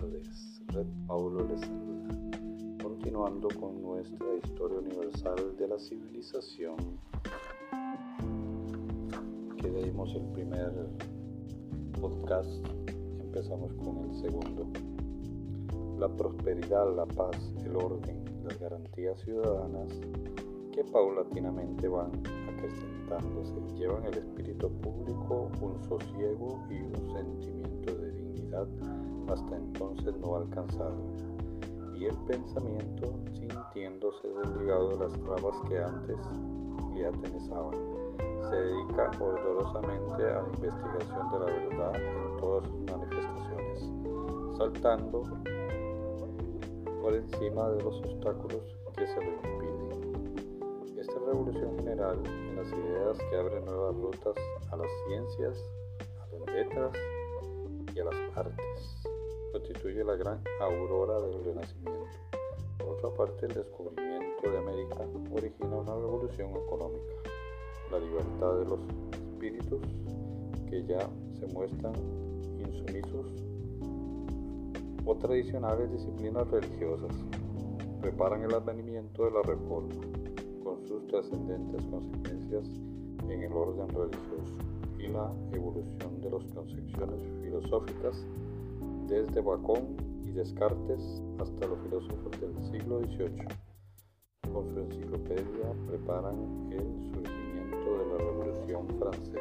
tardes. Red Paulo les saluda. Continuando con nuestra historia universal de la civilización, que dimos el primer podcast, empezamos con el segundo. La prosperidad, la paz, el orden, las garantías ciudadanas que paulatinamente van acrecentándose, llevan el espíritu público un sosiego y un sentimiento de dignidad hasta entonces no alcanzado, y el pensamiento sintiéndose desligado de las trabas que antes le atenezaban. Se dedica orgullosamente a la investigación de la verdad en todas sus manifestaciones, saltando por encima de los obstáculos que se lo impiden. Esta revolución general en las ideas que abre nuevas rutas a las ciencias, a las letras y a las artes constituye la gran aurora del Renacimiento. Por otra parte, el descubrimiento de América origina una revolución económica, la libertad de los espíritus que ya se muestran insumisos o tradicionales disciplinas religiosas, preparan el advenimiento de la reforma, con sus trascendentes consecuencias en el orden religioso y la evolución de las concepciones filosóficas desde Bacón y Descartes hasta los filósofos del siglo XVIII. Con su enciclopedia preparan el surgimiento de la Revolución Francesa.